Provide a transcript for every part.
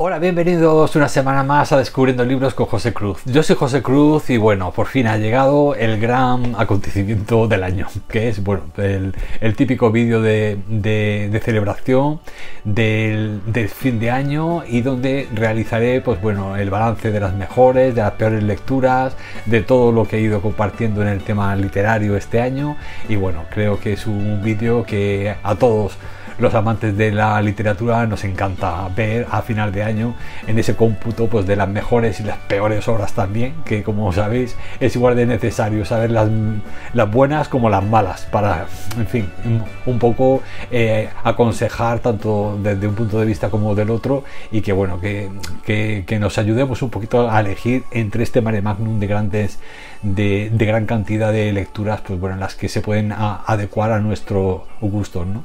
Hola, bienvenidos una semana más a Descubriendo Libros con José Cruz. Yo soy José Cruz y bueno, por fin ha llegado el gran acontecimiento del año, que es bueno, el, típico vídeo de, celebración del, fin de año y donde realizaré pues bueno, el balance de las mejores, de las peores lecturas, de todo lo que he ido compartiendo en el tema literario este año y bueno, creo que es un vídeo que a todos los amantes de la literatura nos encanta ver a final de año en ese cómputo pues de las mejores y las peores obras también, que como sabéis es igual de necesario saber las, las buenas como las malas para, en fin, un poco eh, aconsejar tanto desde un punto de vista como del otro y que bueno, que, que, nos ayudemos un poquito a elegir entre este mare magnum de grandes de, de, gran cantidad de lecturas pues bueno las que se pueden adecuar a nuestro gusto ¿no?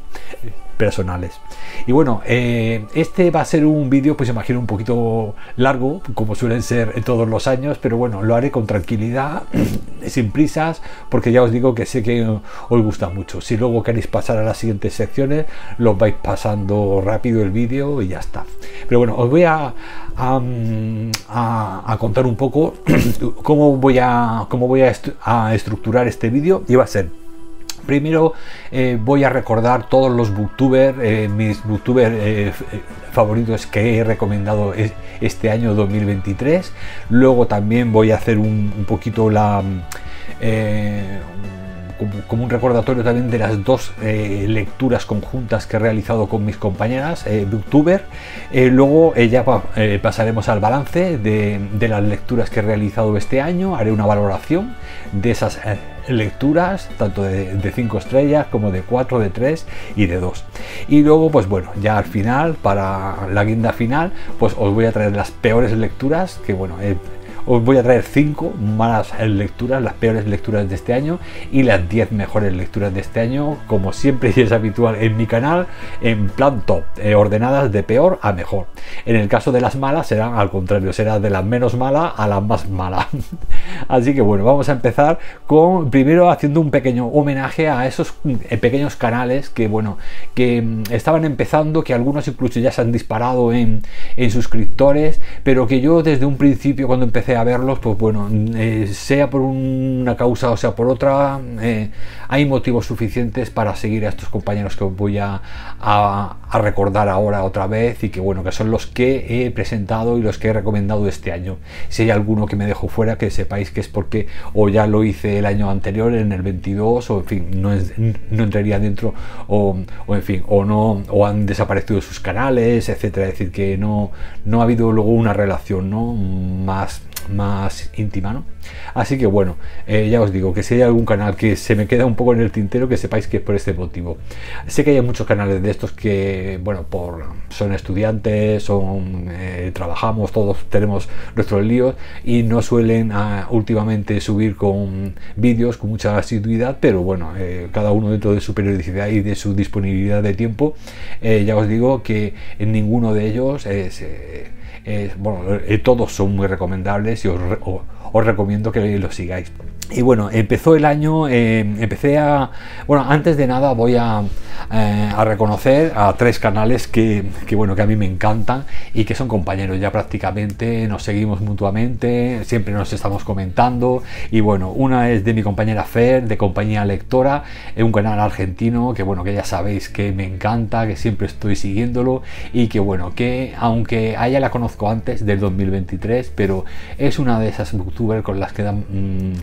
Personales. Y bueno, eh, este va a ser un vídeo, pues imagino un poquito largo, como suelen ser todos los años, pero bueno, lo haré con tranquilidad, sin prisas, porque ya os digo que sé que os gusta mucho. Si luego queréis pasar a las siguientes secciones, los vais pasando rápido el vídeo y ya está. Pero bueno, os voy a, a, contar un poco cómo voy a, cómo voy a, a estructurar este vídeo y va a ser Primero eh, voy a recordar todos los booktubers, eh, mis booktubers eh, favoritos que he recomendado este año 2023. Luego también voy a hacer un, poquito la... Como, un recordatorio también de las dos lecturas conjuntas que he realizado con mis compañeras booktuber. luego ya pasaremos al balance de, de, las lecturas que he realizado este año. Haré una valoración de esas lecturas, tanto de 5 estrellas como de 4, de 3 y de 2. Y luego, pues bueno, ya al final, para la guinda final, pues os voy a traer las peores lecturas, que bueno, os voy a traer 5 malas lecturas, las peores lecturas de este año y las 10 mejores lecturas de este año, como siempre y es habitual en mi canal, en plan top, eh, ordenadas de peor a mejor. En el caso de las malas serán al contrario, será de las menos mala a la más mala. Así que bueno, vamos a empezar con primero haciendo un pequeño homenaje a esos eh, pequeños canales que bueno, que mm, estaban empezando, que algunos incluso ya se han disparado en, en suscriptores, pero que yo desde un principio cuando empecé a verlos, pues bueno, eh, sea por una causa o sea por otra, eh, hay motivos suficientes para seguir a estos compañeros que os voy a, recordar ahora otra vez y que bueno, que son los que he presentado y los que he recomendado este año. Si hay alguno que me dejo fuera, que sepáis que es porque o ya lo hice el año anterior, en el 22, o en fin, no, no entraría dentro, o, o, en fin, o no, o han desaparecido sus canales, etcétera. Es decir, que no, no ha habido luego una relación ¿no? más más íntima, ¿no? Así que bueno, eh, ya os digo que si hay algún canal que se me queda un poco en el tintero, que sepáis que es por este motivo. Sé que hay muchos canales de estos que, bueno, por son estudiantes, son eh, trabajamos, todos tenemos nuestros líos y no suelen ah, últimamente subir con vídeos con mucha asiduidad, pero bueno, eh, cada uno dentro de su periodicidad y de su disponibilidad de tiempo, ya os digo que en ninguno de ellos es bueno, eh, todos son muy recomendables y os, os recomiendo que lo sigáis. Y bueno, empezó el año, eh, empecé a... Bueno, antes de nada voy a, eh, a reconocer a tres canales que, que, bueno, que a mí me encantan y que son compañeros. Ya prácticamente, nos seguimos mutuamente, siempre nos estamos comentando. Y bueno, una es de mi compañera Fer, de compañía lectora, es un canal argentino que bueno, que ya sabéis que me encanta, que siempre estoy siguiéndolo y que bueno, que aunque a ella la conozco antes del 2023, pero es una de esas booktuber con las que dan... Mm,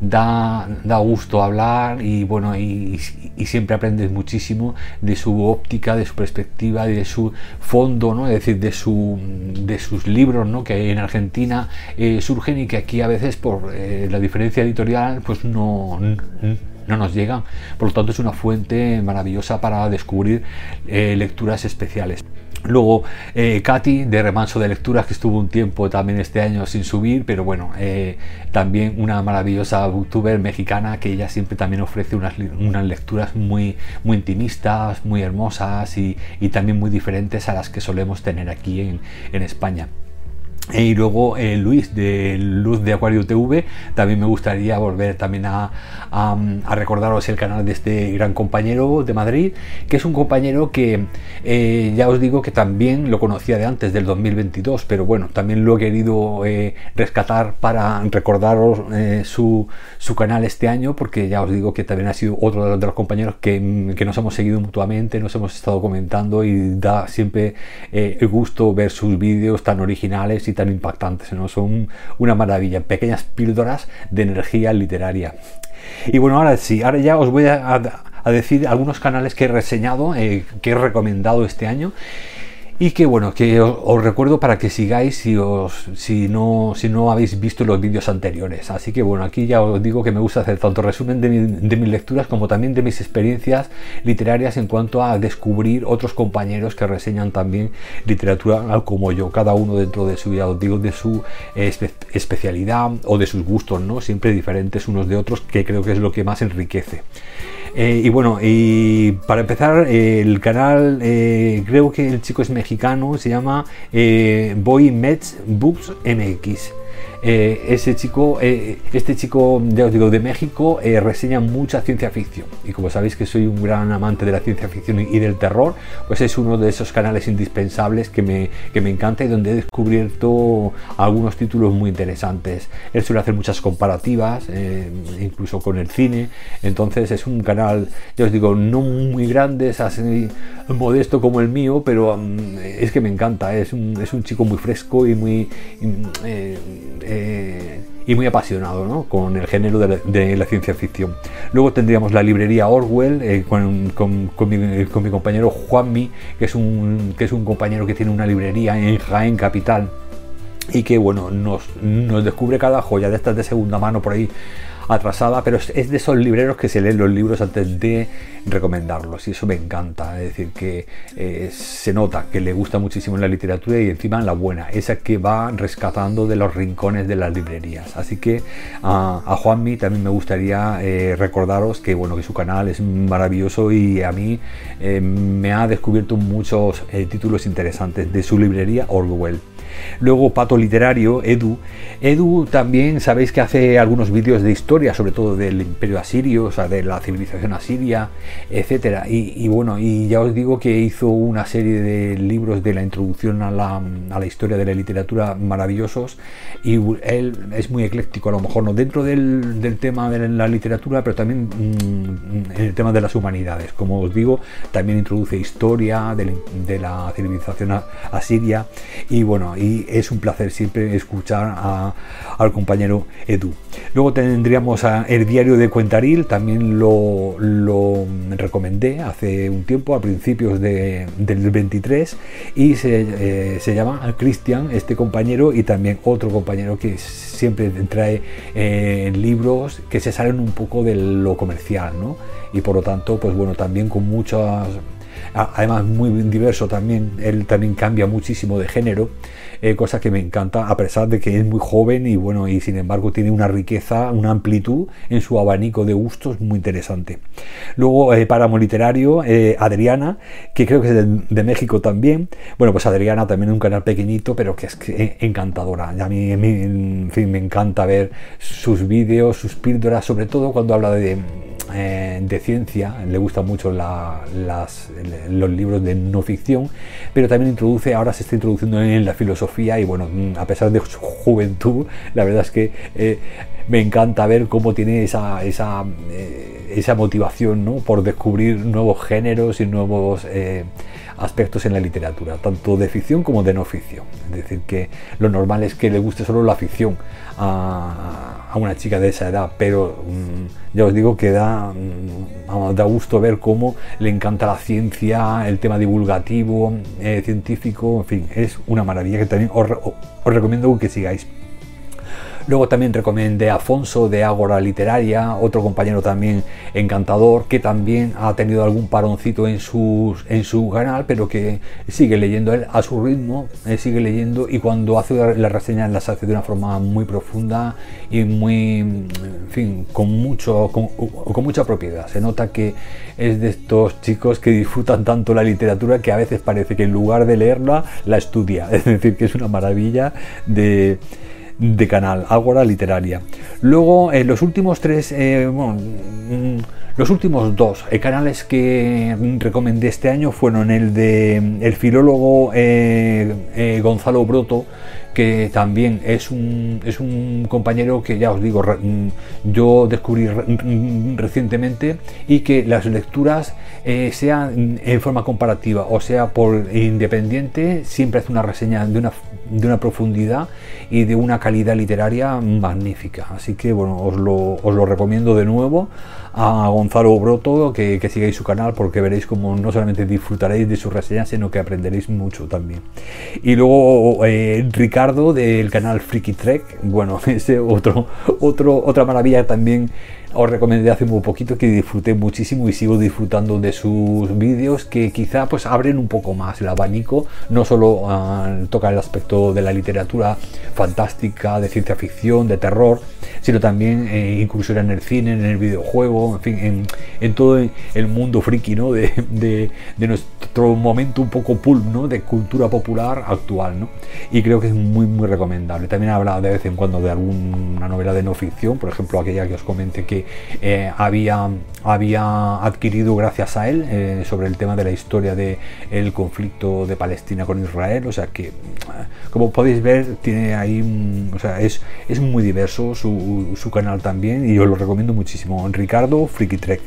da, da gusto hablar y bueno, y, siempre aprendes muchísimo de su óptica, de su perspectiva, de su fondo, ¿no? es decir, de, su, de sus libros ¿no? que en Argentina eh, surgen y que aquí a veces por eh, la diferencia editorial pues no, no nos llegan. Por lo tanto es una fuente maravillosa para descubrir eh, lecturas especiales. Luego eh, Katy de Remanso de Lecturas, que estuvo un tiempo también este año sin subir, pero bueno, eh, también una maravillosa booktuber mexicana que ella siempre también ofrece unas, unas lecturas muy, muy intimistas, muy hermosas y, también muy diferentes a las que solemos tener aquí en, en España. Y luego eh, Luis de Luz de Acuario TV, también me gustaría volver también a, recordaros el canal de este gran compañero de Madrid, que es un compañero que eh, ya os digo que también lo conocía de antes del 2022, pero bueno, también lo he querido eh, rescatar para recordaros su, su, canal este año, porque ya os digo que también ha sido otro de los, compañeros que, que, nos hemos seguido mutuamente, nos hemos estado comentando y da siempre el gusto ver sus vídeos tan originales tan impactantes, ¿no? son una maravilla, pequeñas píldoras de energía literaria. Y bueno, ahora sí, ahora ya os voy a, decir algunos canales que he reseñado, eh, que he recomendado este año y que bueno, que os, recuerdo para que sigáis si, os, si, no, si no habéis visto los vídeos anteriores. Así que bueno, aquí ya os digo que me gusta hacer tanto resumen de, mis lecturas como también de mis experiencias literarias en cuanto a descubrir otros compañeros que reseñan también literatura como yo, cada uno dentro de su vida, os digo, de su especialidad o de sus gustos, ¿no? Siempre diferentes unos de otros, que creo que es lo que más enriquece. Eh, y bueno, y para empezar, el canal, eh, creo que el chico es mexicano, se llama eh, Boy Mets Books MX. Eh, ese chico, eh, este chico, ya os digo, de México, eh, reseña mucha ciencia ficción. Y como sabéis que soy un gran amante de la ciencia ficción y del terror, pues es uno de esos canales indispensables que me, que me encanta y donde he descubierto algunos títulos muy interesantes. Él suele hacer muchas comparativas, incluso con el cine. Entonces es un canal, ya os digo, no muy grande, es así modesto como el mío, pero mm, es que me encanta. Es un, es un chico muy fresco y muy... Eh, y muy apasionado con el género de la, ciencia ficción. Luego tendríamos la librería Orwell eh, con, mi, compañero Juanmi, que es, un, que es un compañero que tiene una librería en Jaén Capital y que bueno, nos descubre cada joya de estas de segunda mano por ahí atrasada, pero es, de esos libreros que se leen los libros antes de recomendarlos y eso me encanta, es decir, que eh, se nota que le gusta muchísimo la literatura y encima la buena, esa que va rescatando de los rincones de las librerías. Así que a Juanmi también me gustaría eh, recordaros que bueno que su canal es maravilloso y a mí eh, me ha descubierto muchos títulos interesantes de su librería Orwell. Luego Pato Literario, Edu. Edu también sabéis que hace algunos vídeos de historia, sobre todo del imperio asirio, o sea, de la civilización asiria, etcétera. Y, bueno, y ya os digo que hizo una serie de libros de la introducción a la, historia de la literatura maravillosos. Y él es muy ecléctico, a lo mejor no dentro del, tema de la literatura, pero también mm, en el tema de las humanidades. Como os digo, también introduce historia de la, de la civilización asiria. Y bueno, y es un placer siempre escuchar al compañero Edu. Luego tendríamos a el diario de Cuentaril, también lo, recomendé hace un tiempo, a principios del 23, y se, eh, se llama Cristian, este compañero, y también otro compañero que siempre trae eh, libros que se salen un poco de lo comercial, ¿no? Y por lo tanto, pues bueno, también con muchas además muy diverso también, él también cambia muchísimo de género, eh, cosa que me encanta, a pesar de que es muy joven y bueno, y sin embargo tiene una riqueza, una amplitud en su abanico de gustos muy interesante. Luego, eh, Páramo Literario, eh, Adriana, que creo que es de, México también. Bueno, pues Adriana también un canal pequeñito, pero que es encantadora. a mí, en fin, me encanta ver sus vídeos, sus píldoras, sobre todo cuando habla de eh, de ciencia, le gustan mucho los libros de no ficción, pero también introduce, ahora se está introduciendo en la filosofía y bueno, mm, a pesar de su juventud, la verdad es que eh, me encanta ver cómo tiene esa, eh, esa motivación ¿no? por descubrir nuevos géneros y nuevos aspectos en la literatura, tanto de ficción como de no ficción. Es decir, que lo normal es que le guste solo la ficción a, una chica de esa edad, pero mm, ya os digo que da, mm, da gusto ver cómo le encanta la ciencia, el tema divulgativo, eh, científico, en fin, es una maravilla que también os, os recomiendo que sigáis. Luego también recomendé a Afonso de Ágora Literaria, otro compañero también encantador, que también ha tenido algún paroncito en, sus, en su canal, pero que sigue leyendo él a su ritmo, eh, sigue leyendo y cuando hace las reseñas las hace de una forma muy profunda y muy, en fin, con, mucho, con, con mucha propiedad. Se nota que es de estos chicos que disfrutan tanto la literatura que a veces parece que en lugar de leerla, la estudia. Es decir, que es una maravilla de de canal, Ágora Literaria. Luego, en los últimos tres, eh, bueno, mm, los últimos dos eh, canales que recomendé este año fueron el de el filólogo eh, Gonzalo Broto, que también es un, es un compañero que ya os digo, mm, yo descubrí mm, recientemente y que las lecturas sean en forma comparativa o sea por independiente, siempre hace una reseña de una, de una profundidad y de una calidad literaria magnífica. Así que bueno, os lo, recomiendo de nuevo a Gonzalo Broto que, que, sigáis su canal porque veréis como no solamente disfrutaréis de sus reseñas, sino que aprenderéis mucho también. Y luego eh, Ricardo del canal Freaky Trek, bueno, ese otro, otro, otra maravilla también os recomendé hace muy poquito que disfruté muchísimo y sigo disfrutando de sus vídeos que quizá pues abren un poco más el abanico, no solo uh, toca el aspecto de la literatura fantástica, de ciencia ficción, de terror, sino también eh, en el cine, en el videojuego, en fin, en, todo el mundo friki ¿no? de, de, nuestro momento un poco pulp, de cultura popular actual. ¿no? Y creo que es muy, muy recomendable. También habla de vez en cuando de alguna novela de no ficción, por ejemplo, aquella que os comenté que eh, había, había adquirido gracias a él eh, sobre el tema de la historia del el conflicto de Palestina con Israel. O sea que, como podéis ver, tiene ahí, o sea, es, es muy diverso su, su canal también y os lo recomiendo muchísimo. Ricardo Friki Trek.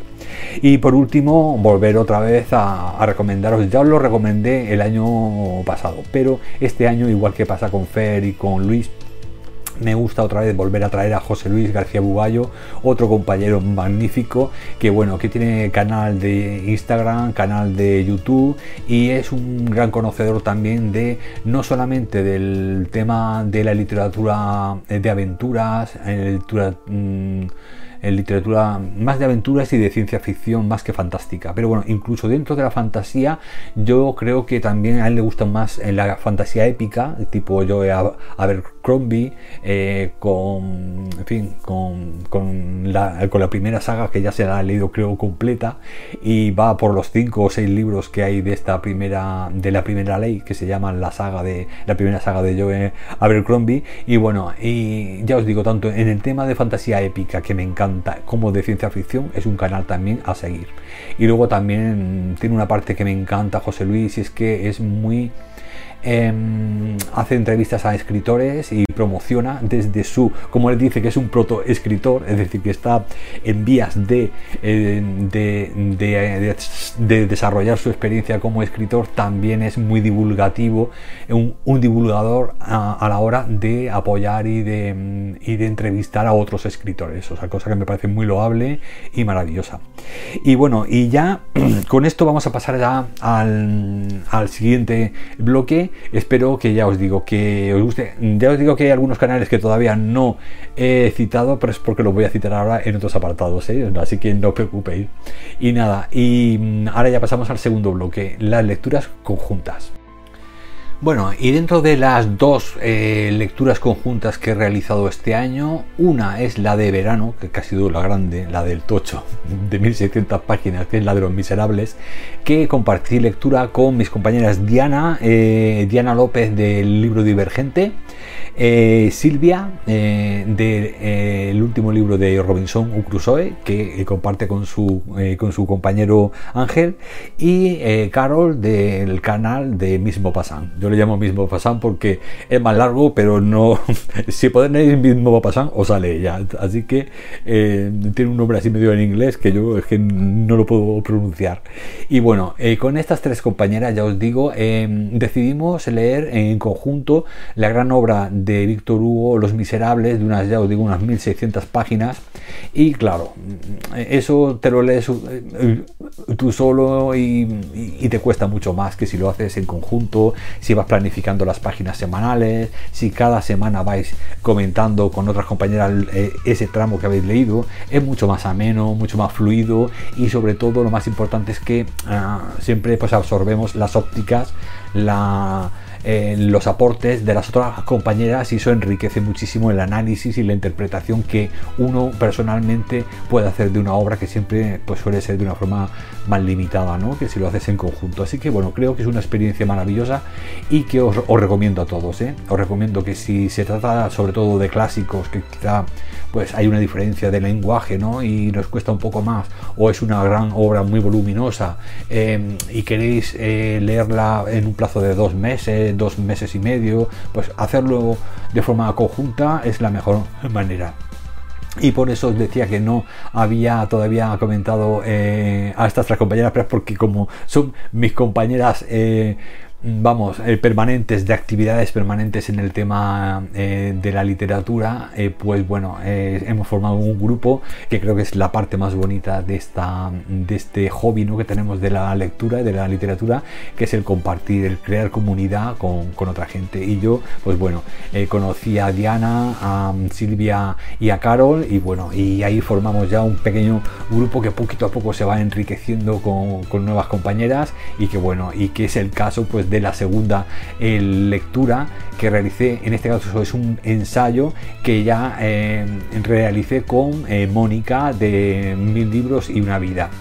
Y por último, volver otra vez a, recomendaros, ya os lo recomendé el año pasado, pero este año, igual que pasa con Fer y con Luis, me gusta otra vez volver a traer a José Luis García Bugallo, otro compañero magnífico que bueno, que tiene canal de Instagram, canal de YouTube y es un gran conocedor también de no solamente del tema de la literatura de aventuras, literatura mmm, en literatura más de aventuras y de ciencia ficción más que fantástica. Pero bueno, incluso dentro de la fantasía, yo creo que también a él le gusta más en la fantasía épica, tipo yo a, ver Crombie, eh, con, en fin, con, con, la, con la primera saga que ya se la ha leído creo completa y va por los cinco o seis libros que hay de esta primera, de la primera ley que se llama la saga de, la primera saga de Joe Abercrombie y bueno, y ya os digo, tanto en el tema de fantasía épica que me encanta como de ciencia ficción, es un canal también a seguir. Y luego también tiene una parte que me encanta José Luis y es que es muy eh, hace entrevistas a escritores y promociona desde su, como él dice, que es un protoescritor, es decir, que está en vías de, eh, de, de, de, desarrollar su experiencia como escritor, también es muy divulgativo, un, divulgador a, a, la hora de apoyar y de, y de entrevistar a otros escritores, o sea, cosa que me parece muy loable y maravillosa. Y bueno, y ya con esto vamos a pasar ya al, al siguiente bloque Espero que ya os digo que os guste. Ya os digo que hay algunos canales que todavía no he citado, pero es porque los voy a citar ahora en otros apartados, ¿eh? así que no os preocupéis. Y nada, y mm, ahora ya pasamos al segundo bloque, las lecturas conjuntas. Bueno, y dentro de las dos eh, lecturas conjuntas que he realizado este año, una es la de verano, que ha sido la grande, la del Tocho, de 1600 páginas, que es la de los miserables, que compartí lectura con mis compañeras Diana, eh, Diana López del libro Divergente, eh, Silvia del de, eh, último libro de Robinson Crusoe, que comparte con su, con su compañero Ángel, y Carol del canal de Mismo Pasan. Yo le llamo mismo Pasan porque es más largo, pero no. si ponéis mismo Pasan, os sale ya. Así que eh, tiene un nombre así medio en inglés que yo es que no lo puedo pronunciar. Y bueno, eh, con estas tres compañeras, ya os digo, eh, decidimos leer en conjunto la gran obra de Víctor Hugo, Los Miserables, de unas, ya os digo, unas 1600 páginas. Y claro, eso te lo lees eh, tú solo y, te cuesta mucho más que si lo haces en conjunto, si vas vas planificando las páginas semanales, si cada semana vais comentando con otras compañeras eh, ese tramo que habéis leído, es mucho más ameno, mucho más fluido y sobre todo lo más importante es que ah, siempre pues absorbemos las ópticas, la los aportes de las otras compañeras y eso enriquece muchísimo el análisis y la interpretación que uno personalmente puede hacer de una obra que siempre pues, suele ser de una forma más limitada ¿no? que si lo haces en conjunto. Así que bueno, creo que es una experiencia maravillosa y que os, recomiendo a todos. ¿eh? Os recomiendo que si se trata sobre todo de clásicos, que quizá pues hay una diferencia de lenguaje ¿no? y nos cuesta un poco más, o es una gran obra muy voluminosa eh, y queréis eh, leerla en un plazo de dos meses, dos meses y medio, pues hacerlo de forma conjunta es la mejor manera. Y por eso os decía que no había todavía comentado eh, a estas tres compañeras, pero porque como son mis compañeras eh, vamos, eh, permanentes, de actividades permanentes en el tema eh, de la literatura, eh, pues bueno, hemos formado un grupo que creo que es la parte más bonita de, esta, de este hobby ¿no? que tenemos de la lectura y de la literatura, que es el compartir, el crear comunidad con, con otra gente. Y yo, pues bueno, conocí a Diana, a Silvia y a Carol, y bueno, y ahí formamos ya un pequeño grupo que poquito a poco se va enriqueciendo con, con nuevas compañeras y que bueno, y que es el caso pues de la segunda eh, lectura que realicé, en este caso es un ensayo que ya eh, realicé con eh, Mónica de Mil libros y una vida.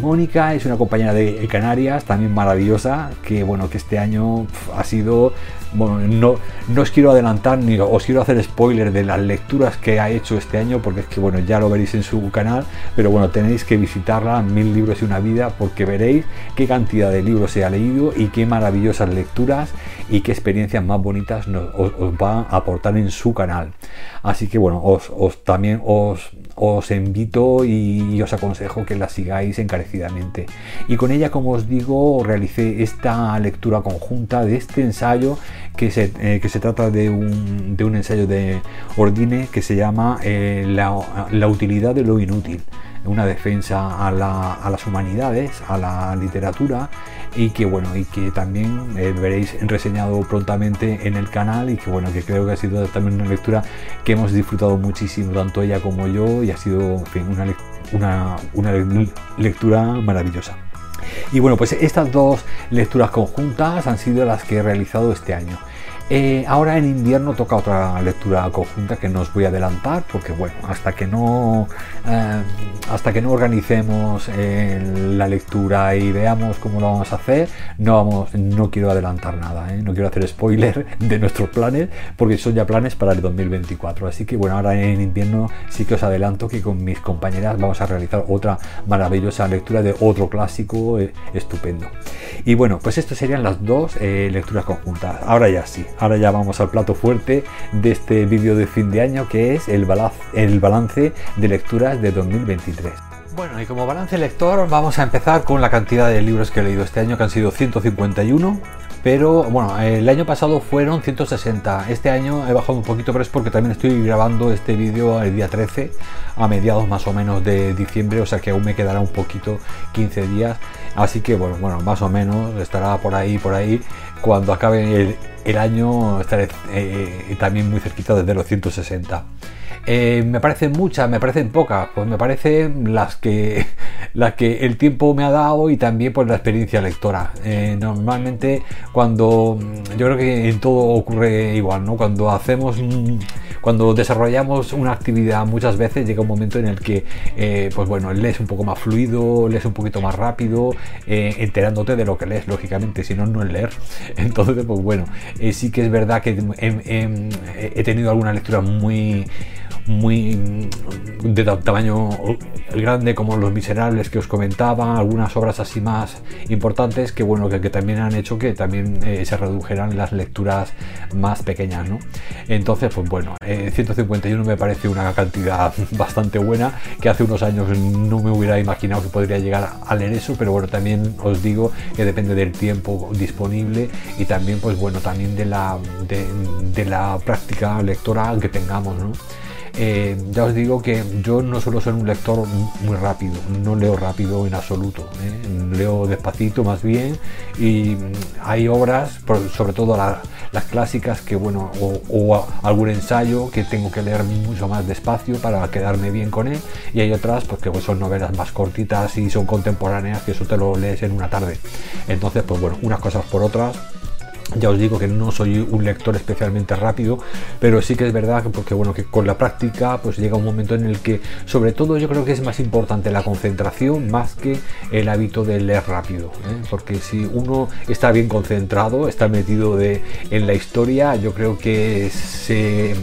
Mónica es una compañera de Canarias, también maravillosa, que bueno, que este año ha sido bueno, no, no os quiero adelantar ni os quiero hacer spoiler de las lecturas que ha hecho este año, porque es que bueno, ya lo veréis en su canal, pero bueno, tenéis que visitarla, Mil libros y una vida, porque veréis qué cantidad de libros se ha leído y qué maravillosas lecturas y qué experiencias más bonitas nos, os, va a aportar en su canal. Así que bueno, os, os también os, os invito y, os aconsejo que la sigáis encarecidamente. Y con ella, como os digo, realicé esta lectura conjunta de este ensayo que se, eh, que se trata de un, de un, ensayo de Ordine que se llama eh, la, la utilidad de lo inútil una defensa a, la, a, las humanidades, a la literatura y que bueno y que también eh, veréis reseñado prontamente en el canal y que bueno que creo que ha sido también una lectura que hemos disfrutado muchísimo tanto ella como yo ha sido una, una, una lectura maravillosa. Y bueno, pues estas dos lecturas conjuntas han sido las que he realizado este año. Eh, ahora en invierno toca otra lectura conjunta que no os voy a adelantar porque bueno, hasta que no eh, hasta que no organicemos eh, la lectura y veamos cómo lo vamos a hacer, no vamos, no quiero adelantar nada, no quiero hacer spoiler de nuestros planes porque son ya planes para el 2024. Así que bueno, ahora en invierno sí que os adelanto que con mis compañeras vamos a realizar otra maravillosa lectura de otro clásico estupendo. Y bueno, pues estas serían las dos lecturas conjuntas. Ahora ya sí, ahora ya vamos al plato fuerte de este vídeo de fin de año que es el, el balance de lecturas de 2023. Bueno, y como balance lector vamos a empezar con la cantidad de libros que he leído este año, que han sido 151, pero bueno, el año pasado fueron 160. Este año he bajado un poquito, pero es porque también estoy grabando este vídeo el día 13, a mediados más o menos de diciembre, o sea que aún me quedará un poquito, 15 días. Así que bueno, bueno, más o menos estará por ahí, por ahí. Cuando acabe el, año estaré eh, también muy cerquita desde los 160. Eh, me parecen muchas, me parecen pocas, pues me parecen las que, las que el tiempo me ha dado y también por la experiencia lectora. Eh, normalmente cuando, yo creo que en todo ocurre igual, ¿no? Cuando hacemos, cuando desarrollamos una actividad muchas veces llega un momento en el que, eh, pues bueno, lees un poco más fluido, lees un poquito más rápido, enterándote de lo que lees, lógicamente, si no, no es leer. Entonces, pues bueno, sí que es verdad que he tenido alguna lectura muy muy de tamaño grande como Los Miserables que os comentaba, algunas obras así más importantes que bueno que, también han hecho que también eh, se redujeran las lecturas más pequeñas, ¿no? Entonces, pues bueno, 151 eh, me parece una cantidad bastante buena que hace unos años no me hubiera imaginado que podría llegar a leer eso, pero bueno, también os digo que depende del tiempo disponible y también pues bueno, también de la, de la práctica lectora que tengamos, ¿no? Eh, ya os digo que yo no suelo ser un lector muy rápido, no leo rápido en absoluto, ¿eh? leo despacito más bien y hay obras, sobre todo las clásicas, que bueno, o, algún ensayo que tengo que leer mucho más despacio para quedarme bien con él y hay otras pues, son novelas más cortitas y son contemporáneas que eso te lo lees en una tarde. Entonces, pues bueno, unas cosas por otras ya os digo que no soy un lector especialmente rápido, pero sí que es verdad que porque bueno que con la práctica pues llega un momento en el que sobre todo yo creo que es más importante la concentración más que el hábito de leer rápido, ¿eh? porque si uno está bien concentrado, está metido de, en la historia, yo creo que se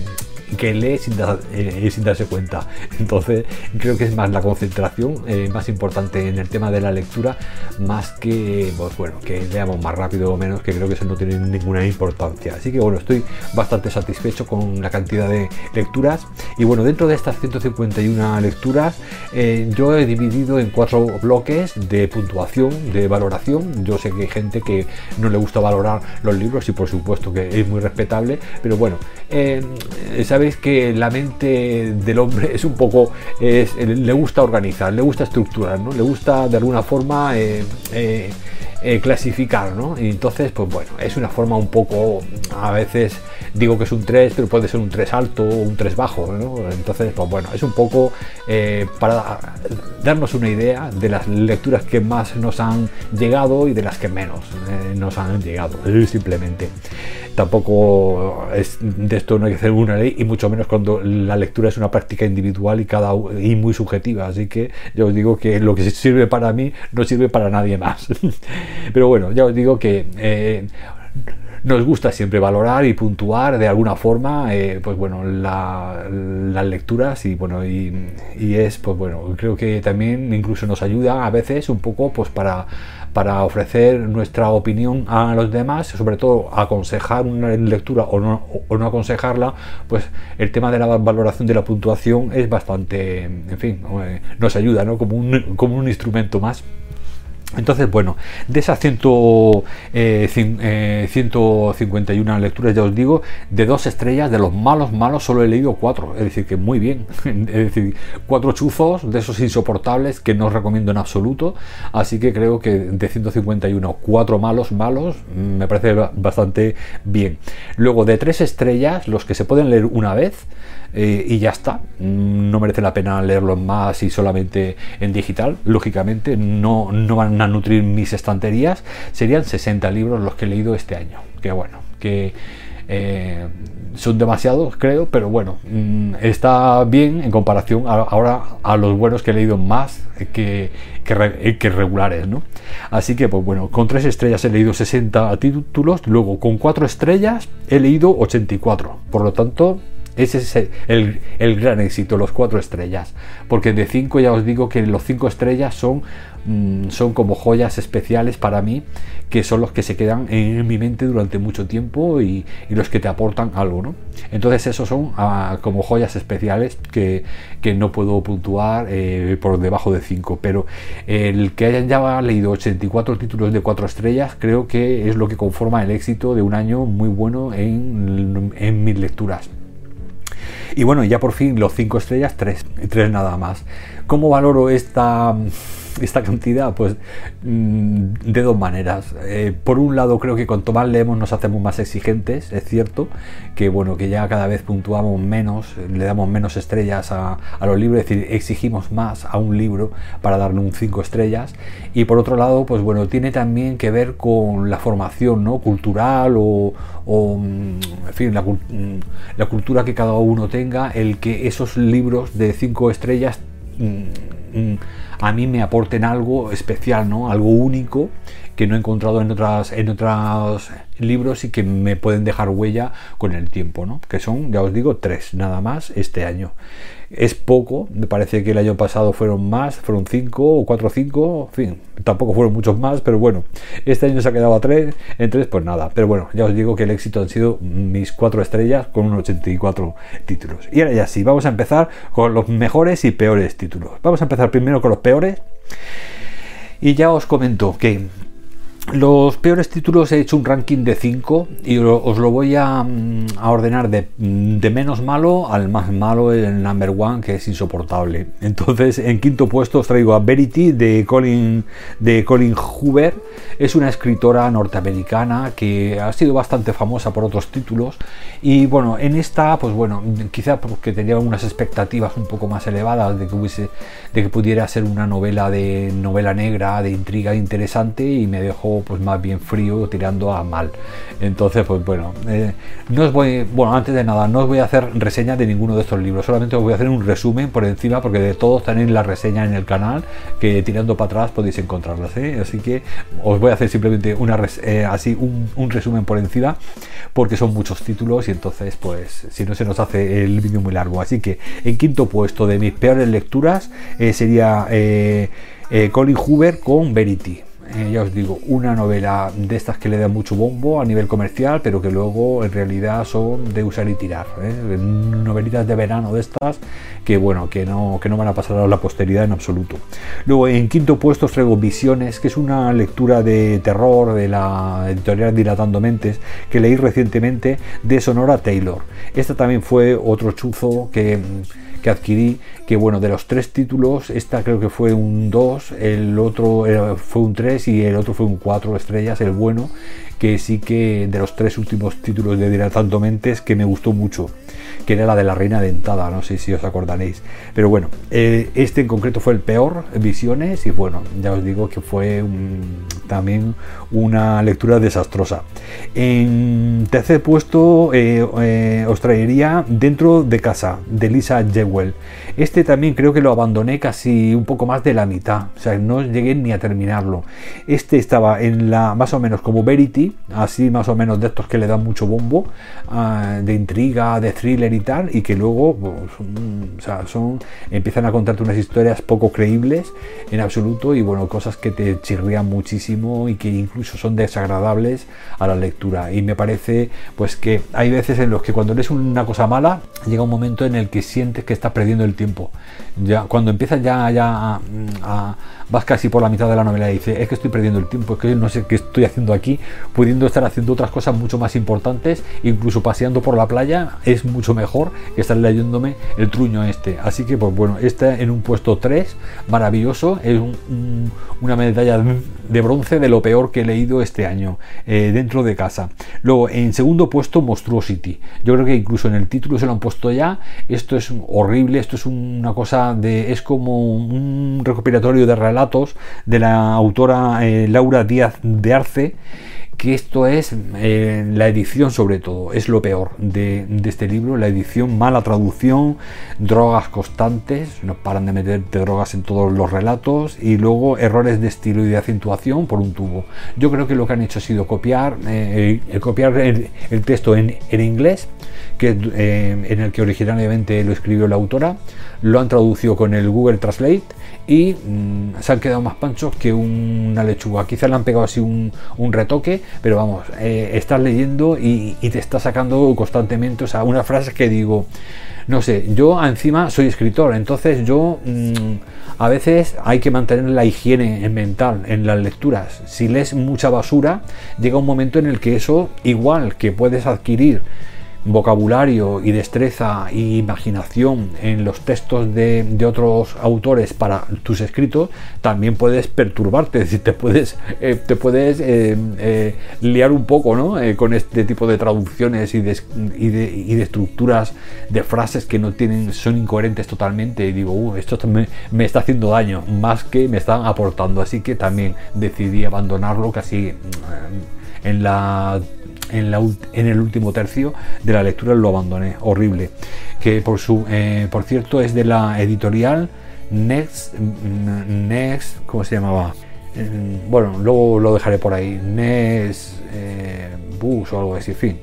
que lee sin, eh, sin, darse cuenta. Entonces creo que es más la concentración eh, más importante en el tema de la lectura, más que, pues bueno, que leamos más rápido o menos, que creo que eso no tiene ninguna importancia. Así que bueno, estoy bastante satisfecho con la cantidad de lecturas. Y bueno, dentro de estas 151 lecturas, eh, yo he dividido en cuatro bloques de puntuación, de valoración. Yo sé que hay gente que no le gusta valorar los libros y por supuesto que es muy respetable, pero bueno, eh, sabéis que la mente del hombre es un poco, le gusta organizar, le gusta estructurar, ¿no? le gusta de alguna forma eh, eh, eh, clasificar, ¿no? Y entonces, pues bueno, es una forma un poco, a veces digo que es un 3, pero puede ser un 3 alto o un 3 bajo, ¿no? Entonces, pues bueno, es un poco para darnos una idea de las lecturas que más nos han llegado y de las que menos nos han llegado, simplemente tampoco es, de esto no hay que hacer una ley y mucho menos cuando la lectura es una práctica individual y cada y muy subjetiva así que ya os digo que lo que sirve para mí no sirve para nadie más pero bueno ya os digo que eh, nos gusta siempre valorar y puntuar de alguna forma eh, pues bueno las lecturas y bueno y, es pues bueno creo que también incluso nos ayuda a veces un poco pues para para ofrecer nuestra opinión a los demás, sobre todo aconsejar una lectura o no, o no aconsejarla, pues el tema de la valoración de la puntuación es bastante, en fin, eh, nos ayuda ¿no? como, un, como un instrumento más. Entonces, bueno, de esas 151 eh, eh, lecturas, ya os digo, de dos estrellas, de los malos, malos, solo he leído cuatro. Es decir, que muy bien. es decir, cuatro chuzos de esos insoportables que no os recomiendo en absoluto. Así que creo que de 151, cuatro malos, malos, me parece bastante bien. Luego, de tres estrellas, los que se pueden leer una vez, eh, y ya está. No merece la pena leerlos más y solamente en digital. Lógicamente no, no van a nutrir mis estanterías. Serían 60 libros los que he leído este año. Que bueno, que eh, son demasiados, creo, pero bueno, mm, está bien en comparación ahora a los buenos que he leído más que, que, que, regulares, ¿no? Así que, pues bueno, con tres estrellas he leído 60 títulos, luego con cuatro estrellas he leído 84, por lo tanto, ese es el, gran éxito, los cuatro estrellas. Porque de cinco ya os digo que los cinco estrellas son, mm, son como joyas especiales para mí, que son los que se quedan en mi mente durante mucho tiempo y, los que te aportan algo. ¿no? Entonces esos son ah, como joyas especiales que, que no puedo puntuar eh, por debajo de cinco. Pero el que hayan ya leído 84 títulos de cuatro estrellas creo que es lo que conforma el éxito de un año muy bueno en, en mis lecturas. Y bueno, ya por fin los 5 estrellas, 3, 3 nada más. ¿Cómo valoro esta esta cantidad? Pues mm, de dos maneras. Eh, por un lado, creo que cuanto más leemos nos hacemos más exigentes, es cierto, que bueno, que ya cada vez puntuamos menos, le damos menos estrellas a, los libros, es decir, exigimos más a un libro para darle un 5 estrellas. Y por otro lado, pues bueno, tiene también que ver con la formación ¿no? cultural o, mm, en fin, la, mm, la cultura que cada uno tenga, el que esos libros de 5 estrellas a mí me aporten algo especial, ¿no? Algo único que no he encontrado en otras en otros libros y que me pueden dejar huella con el tiempo, ¿no? Que son, ya os digo, tres nada más este año. Es poco, me parece que el año pasado fueron más, fueron cinco o cuatro o cinco, en fin, tampoco fueron muchos más, pero bueno, este año se ha quedado a tres, en tres pues nada, pero bueno, ya os digo que el éxito han sido mis cuatro estrellas con un 84 títulos. Y ahora ya sí, vamos a empezar con los mejores y peores títulos. Vamos a empezar primero con los peores. Y ya os comento que los peores títulos he hecho un ranking de 5 y os lo voy a, mm, ordenar de, menos malo al más malo, el number one, que es insoportable. Entonces, en quinto puesto os traigo a Verity de Colin, de Colin Hoover. Es una escritora norteamericana que ha sido bastante famosa por otros títulos. Y bueno, en esta, pues bueno, quizá porque tenía unas expectativas un poco más elevadas de que, hubiese, de que pudiera ser una novela de novela negra, de intriga interesante, y me dejó pues más bien frío tirando a mal. Entonces pues bueno eh, no os voy bueno antes de nada no os voy a hacer reseña de ninguno de estos libros solamente os voy a hacer un resumen por encima porque de todos tenéis la reseña en el canal que tirando para atrás podéis encontrarlas ¿eh? así que os voy a hacer simplemente una eh, así un, resumen por encima porque son muchos títulos y entonces pues si no se nos hace el vídeo muy largo. Así que en quinto puesto de mis peores lecturas sería Colin Hoover con Verity eh, ya os digo, una novela de estas que le da mucho bombo a nivel comercial, pero que luego en realidad son de usar y tirar. ¿eh? Novelitas de verano de estas que bueno, que no, que no van a pasar a la posteridad en absoluto. Luego en quinto puesto os traigo Visiones, que es una lectura de terror de la editorial Dilatando Mentes que leí recientemente de Sonora Taylor. Esta también fue otro chuzo que que adquirí, que bueno, de los tres títulos, esta creo que fue un 2, el otro fue un 3 y el otro fue un 4 estrellas, el bueno, que sí que de los tres últimos títulos de Dilatando Mentes que me gustó mucho que era la de la reina dentada, no sé si os acordaréis. Pero bueno, eh, este en concreto fue el peor, Visiones, y bueno, ya os digo que fue también una lectura desastrosa. En tercer puesto eh, eh, os traería Dentro de casa, de Lisa Jewell. Este también creo que lo abandoné casi un poco más de la mitad, o sea, no llegué ni a terminarlo. Este estaba en la más o menos como Verity, así más o menos de estos que le dan mucho bombo, ah, de intriga, de thriller y tal, y que luego pues, son, empiezan a contarte unas historias poco creíbles en absoluto y bueno, cosas que te chirrían muchísimo y que incluso son desagradables a la lectura. Y me parece pues que hay veces en los que cuando lees una cosa mala, llega un momento en el que sientes que estás perdiendo ya, cuando empiezas ya, ya a, vas casi por la mitad de la novela y dices, es que estoy perdiendo el tiempo, es que no sé qué estoy haciendo aquí, pudiendo estar haciendo otras cosas mucho más importantes, incluso paseando por la playa, es mucho mejor que estar leyéndome el truño este. Así que, pues bueno, este en un puesto 3, maravilloso, es una medalla de bronce de lo peor que he leído este año, eh, dentro de casa. Luego, en segundo puesto, Monstruosity. Yo creo que incluso en el título se lo han puesto ya, esto es horrible, esto es una cosa de, es como un recopilatorio de relatos de la autora eh, Laura Díaz de Arce que esto es eh, la edición sobre todo, es lo peor de, este libro, la edición, mala traducción, drogas constantes, no paran de meterte drogas en todos los relatos y luego errores de estilo y de acentuación por un tubo. Yo creo que lo que han hecho ha sido copiar, eh, copiar el, texto en, inglés, que, en el que originalmente lo escribió la autora, lo han traducido con el Google Translate y mm, se han quedado más panchos que una lechuga. Quizás le han pegado así un, retoque, pero vamos, eh, estás leyendo y, te está sacando constantemente, o sea, unas frases que digo, no sé, yo encima soy escritor, entonces yo mm, a veces hay que mantener la higiene mental en las lecturas. Si lees mucha basura, llega un momento en el que eso, igual que puedes adquirir vocabulario y destreza e imaginación en los textos de, otros autores para tus escritos, también puedes perturbarte, es te puedes, eh, te puedes eh, eh, liar un poco ¿no? con este tipo de traducciones y de, y, de, estructuras de frases que no tienen, son incoherentes totalmente y digo, uh, esto me, me, está haciendo daño, más que me están aportando, así que también decidí abandonarlo casi mm, en la en, el último tercio de la lectura lo abandoné, horrible. Que por, su, eh, por cierto es de la editorial Next, Next, ¿cómo se llamaba? Mm, bueno, luego lo dejaré por ahí. Next eh, Bus o algo así, fin.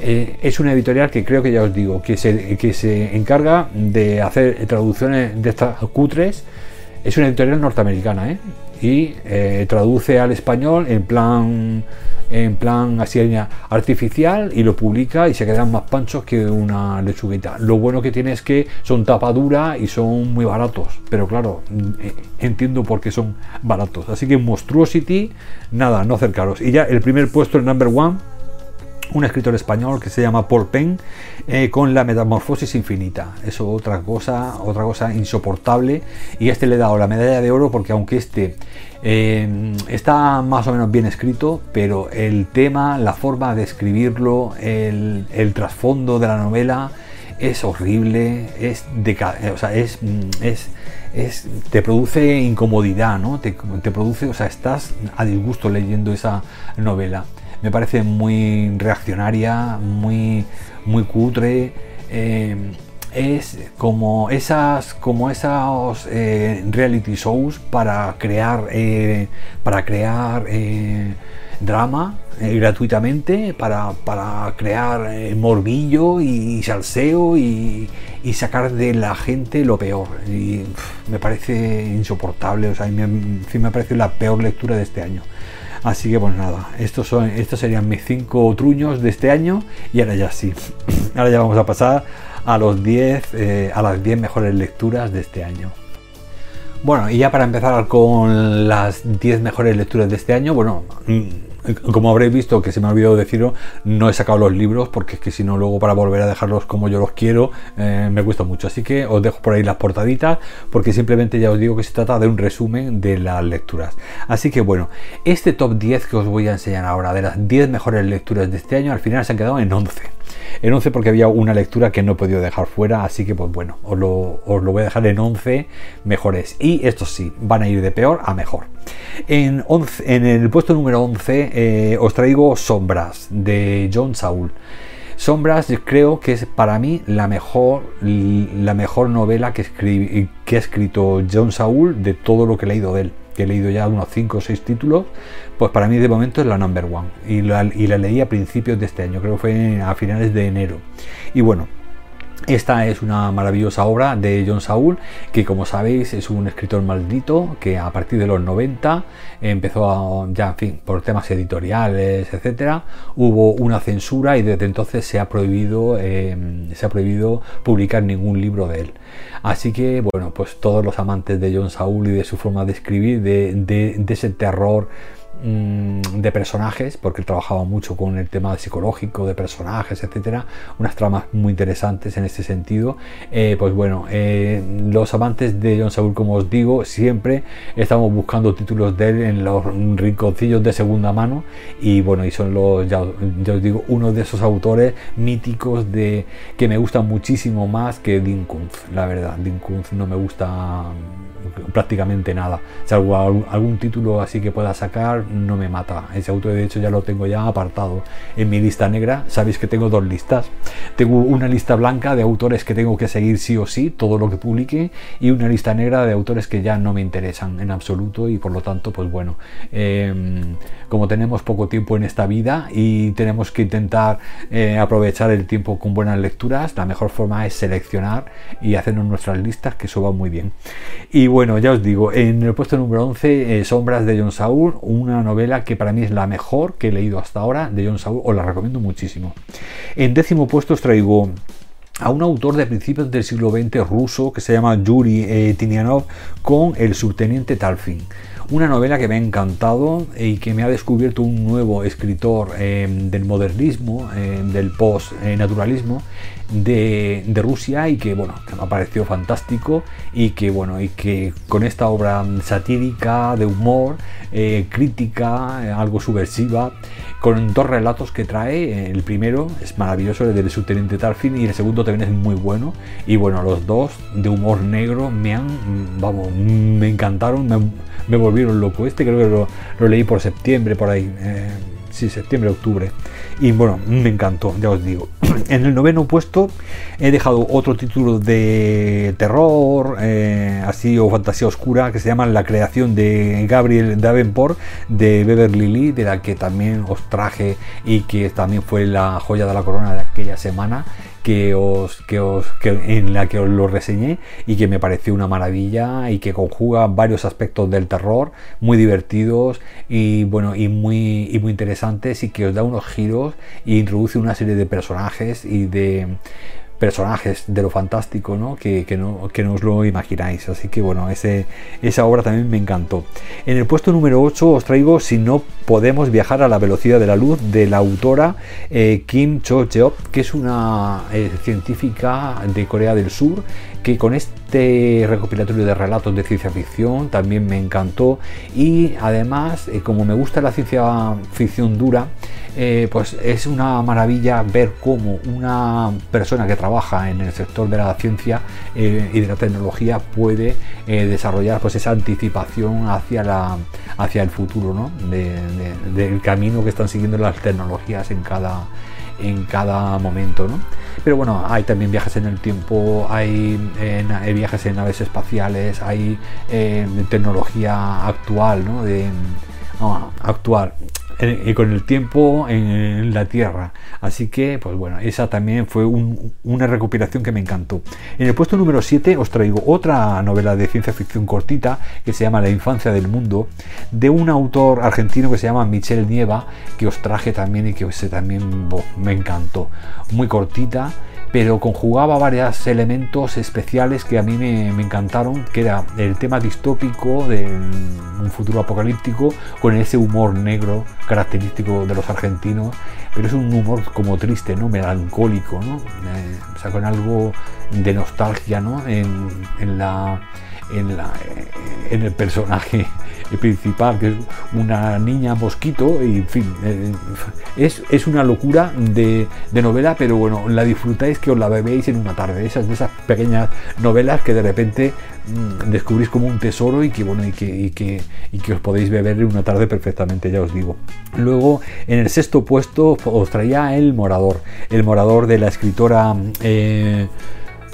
Eh, es una editorial que creo que ya os digo, que se, que se encarga de hacer traducciones de estas cutres. Es una editorial norteamericana, ¿eh? y traduce al español en plan en plan así artificial y lo publica y se quedan más panchos que una lechuguita. Lo bueno que tiene es que son tapadura y son muy baratos, pero claro, eh, entiendo por qué son baratos. Así que Monstruosity, nada, no acercaros. Y ya el primer puesto, el number one un escritor español que se llama Paul Penn eh, con la metamorfosis infinita eso otra cosa otra cosa insoportable y este le he dado la medalla de oro porque aunque este eh, está más o menos bien escrito pero el tema la forma de escribirlo el, trasfondo de la novela es horrible es de, o sea, es, es es, te produce incomodidad, ¿no? Te, produce, o sea, estás a disgusto leyendo esa novela me parece muy reaccionaria, muy, muy cutre. Eh, es como esas como esos eh, reality shows para crear eh, para crear drama gratuitamente para, para crear morbillo y, salseo y, y, sacar de la gente lo peor. Y me parece insoportable o sea me, me parece la peor lectura de este año. Así que pues nada, estos, son, estos serían mis cinco truños de este año y ahora ya sí, ahora ya vamos a pasar a los 10, eh, a las 10 mejores lecturas de este año. Bueno, y ya para empezar con las 10 mejores lecturas de este año, bueno, como habréis visto, que se me ha olvidado decirlo, no he sacado los libros porque es que si no, luego para volver a dejarlos como yo los quiero, eh, me cuesta mucho. Así que os dejo por ahí las portaditas porque simplemente ya os digo que se trata de un resumen de las lecturas. Así que bueno, este top 10 que os voy a enseñar ahora de las 10 mejores lecturas de este año, al final se han quedado en 11. En 11 porque había una lectura que no he podido dejar fuera, así que pues bueno, os lo, os lo voy a dejar en 11 mejores. Y estos sí, van a ir de peor a mejor. En, en el puesto número 11 eh, os traigo Sombras de John Saul. Sombras creo que es para mí la mejor, la mejor novela que, que ha escrito John Saul de todo lo que he leído de él. Que he leído ya unos 5 o 6 títulos, pues para mí de momento es la number one. Y la, y la leí a principios de este año, creo que fue a finales de enero. Y bueno, esta es una maravillosa obra de John Saul, que como sabéis es un escritor maldito que a partir de los 90 empezó a, ya, en fin, por temas editoriales, etcétera, hubo una censura y desde entonces se ha prohibido, em, se ha prohibido publicar ningún libro de él. Así que, bueno, pues todos los amantes de John Saul y de su forma de escribir, de, de ese terror Mm, de personajes, porque trabajaba mucho con el tema psicológico de personajes, etcétera, unas tramas muy interesantes en este sentido. Eh, pues bueno, eh, los amantes de John Saul, como os digo, siempre estamos buscando títulos de él en los rinconcillos de segunda mano, y bueno, y son los, ya, os digo, uno de esos autores míticos de que me gustan muchísimo más que Dean la verdad. Dean no me gusta prácticamente nada. Algún, algún título así que pueda sacar, no me mata. Ese auto de hecho ya lo tengo ya apartado en mi lista negra. Sabéis que tengo dos listas. Tengo una lista blanca de autores que tengo que seguir sí o sí, todo lo que publique, y una lista negra de autores que ya no me interesan en absoluto y por lo tanto, pues bueno, em, como tenemos poco tiempo en esta vida y tenemos que intentar eh, aprovechar el tiempo con buenas lecturas, la mejor forma es seleccionar y hacernos nuestras listas, que eso va muy bien. Y bueno, ya os digo, en el puesto número 11, eh, Sombras de John Saul, una novela que para mí es la mejor que he leído hasta ahora de John Saul, os la recomiendo muchísimo. En décimo puesto os traigo a un autor de principios del siglo XX ruso que se llama Yuri eh, Tinianov con el subteniente Talfin. Una novela que me ha encantado y que me ha descubierto un nuevo escritor eh, del modernismo, eh, del post-naturalismo de, Rusia y que bueno, me ha parecido fantástico y que bueno, y que con esta obra satírica, de humor, eh, crítica, algo subversiva, con dos relatos que trae, el primero es maravilloso, el del subteniente Tarfin y el segundo también es muy bueno y bueno, los dos de humor negro me han, vamos, me encantaron, me, volvieron loco. Este creo que lo, leí por septiembre, por ahí. Eh, sí, septiembre, octubre. Y bueno, me encantó, ya os digo. En el noveno puesto he dejado otro título de terror, eh, así o fantasía oscura, que se llama La creación de Gabriel Davenport de Beverly Lee, de la que también os traje y que también fue la joya de la corona aquella semana que os, que os, en la que os lo reseñé y que me pareció una maravilla y que conjuga varios aspectos del terror muy divertidos y bueno y muy, y muy interesantes y que os da unos giros e introduce una serie de personajes y de personajes de lo fantástico ¿no? Que, no, que no os lo imagináis. Así que bueno, ese, esa obra también me encantó. En el puesto número 8 os traigo Si no podemos viajar a la velocidad de la luz de la autora eh, Kim Cho-jeop, que es una eh, científica de Corea del Sur que con este recopilatorio de relatos de ciencia ficción también me encantó y además eh, como me gusta la ciencia ficción dura eh, pues es una maravilla ver cómo una persona que trabaja en el sector de la ciencia eh, y de la tecnología puede desarrollar pues esa anticipación hacia, la, hacia el futuro ¿no? del camino que están siguiendo las tecnologías en cada, en cada momento. ¿no? Pero bueno, hay también viajes en el tiempo, hay, viajes en naves espaciales, hay eh, tecnología actual, ¿no? De, actual y con el tiempo en, la Tierra. Así que, pues bueno, esa también fue una recuperación que me encantó. En el puesto número 7 os traigo otra novela de ciencia ficción cortita que se llama La infancia del mundo, de un autor argentino que se llama Michel Nieva, que os traje también y que ese también me encantó. Muy cortita pero conjugaba varios elementos especiales que a mí me, encantaron, que era el tema distópico de un futuro apocalíptico con ese humor negro característico de los argentinos, pero es un humor como triste, ¿no? melancólico, ¿no? Eh, o sea, con algo de nostalgia ¿no? en, en la en, la, en el personaje principal, que es una niña mosquito, y en fin, eh, es, es una locura de, novela, pero bueno, la disfrutáis que os la bebéis en una tarde, esas de esas pequeñas novelas que de repente mm, descubrís como un tesoro y que bueno, y que, y que, y que os podéis beber en una tarde perfectamente, ya os digo. Luego, en el sexto puesto os traía El Morador, El Morador de la escritora... Eh,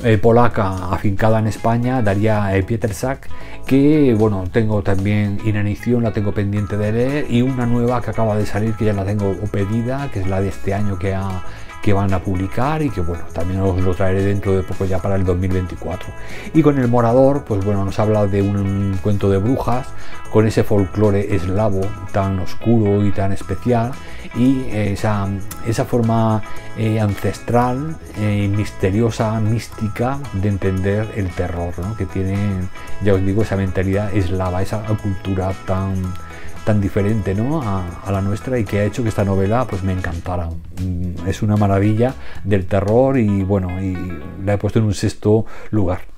eh, polaca afincada en España, Daria eh, Pietersak, que bueno, tengo también Inanición, la tengo pendiente de leer, y una nueva que acaba de salir, que ya la tengo pedida, que es la de este año que ha que van a publicar y que bueno, también os lo traeré dentro de poco ya para el 2024. Y con el morador, pues bueno, nos habla de un, cuento de brujas con ese folclore eslavo tan oscuro y tan especial y esa, esa forma eh, ancestral, eh, misteriosa, mística de entender el terror, que tiene, ya os digo, esa mentalidad eslava, esa cultura tan tan diferente ¿no? a, la nuestra y que ha hecho que esta novela pues me encantara. Mm, es una maravilla del terror y bueno, y la he puesto en un sexto lugar.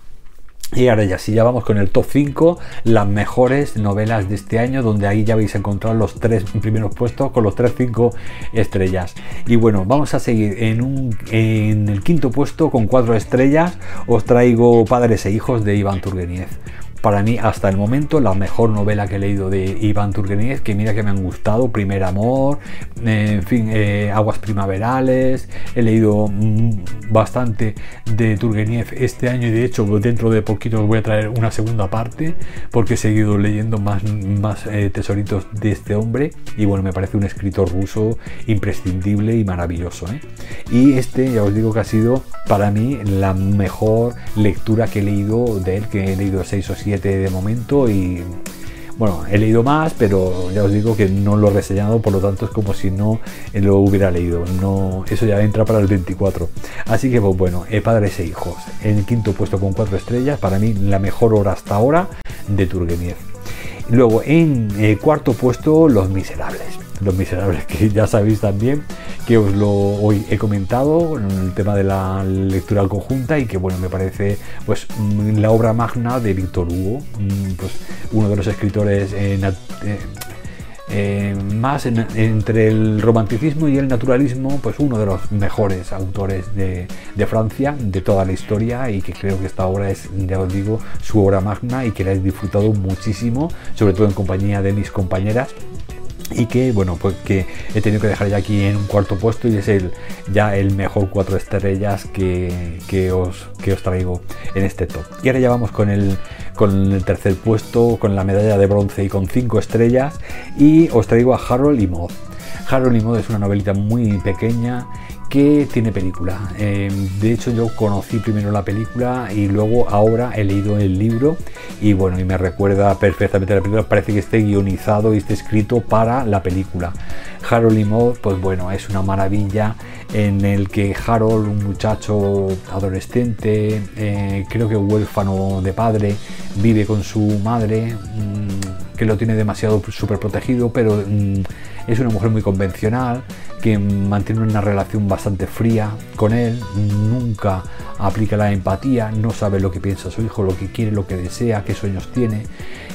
Y ahora ya, si ya vamos con el top 5, las mejores novelas de este año, donde ahí ya vais a encontrar los tres primeros puestos con los 3-5 estrellas. Y bueno, vamos a seguir en, un, en el quinto puesto con cuatro estrellas. Os traigo Padres e Hijos de Iván Turgeniev para mí hasta el momento la mejor novela que he leído de Iván Turgeniev, que mira que me han gustado, Primer Amor, en fin, eh, Aguas Primaverales, he leído mm, bastante de Turgeniev este año y de hecho dentro de poquito os voy a traer una segunda parte porque he seguido leyendo más, más eh, tesoritos de este hombre y bueno, me parece un escritor ruso imprescindible y maravilloso. ¿eh? Y este ya os digo que ha sido para mí la mejor lectura que he leído de él, que he leído 6 o 7 de momento y bueno, he leído más, pero ya os digo que no lo he reseñado, por lo tanto es como si no lo hubiera leído. No, eso ya entra para el 24. Así que pues bueno, he padres e hijos. En el quinto puesto con cuatro estrellas, para mí la mejor hora hasta ahora de Turgeniev. Luego en el cuarto puesto, Los Miserables. Los Miserables, que ya sabéis también que os lo hoy he comentado en el tema de la lectura conjunta y que bueno me parece pues mm, la obra magna de Víctor Hugo, mm, pues uno de los escritores eh, eh, más entre el romanticismo y el naturalismo, pues uno de los mejores autores de, de, Francia de toda la historia y que creo que esta obra es, ya os digo, su obra magna y que la he disfrutado muchísimo, sobre todo en compañía de mis compañeras y que bueno pues que he tenido que dejar ya aquí en un cuarto puesto y es el ya el mejor cuatro estrellas que, que, os, que os traigo en este top. Y ahora ya vamos con el con el tercer puesto con la medalla de bronce y con cinco estrellas y os traigo a Harold y Maud Harold y Maud es una novelita muy pequeña que tiene película. Eh, de hecho yo conocí primero la película y luego ahora he leído el libro y bueno, y me recuerda perfectamente la película, parece que esté guionizado y esté escrito para la película. Harold y Maud, pues bueno, es una maravilla en el que Harold, un muchacho adolescente, eh, creo que huérfano de padre, vive con su madre, mm, que lo tiene demasiado súper protegido, pero mm, es una mujer muy convencional, que mantiene una relación bastante fría con él, nunca aplica la empatía, no sabe lo que piensa su hijo, lo que quiere, lo que desea, qué sueños tiene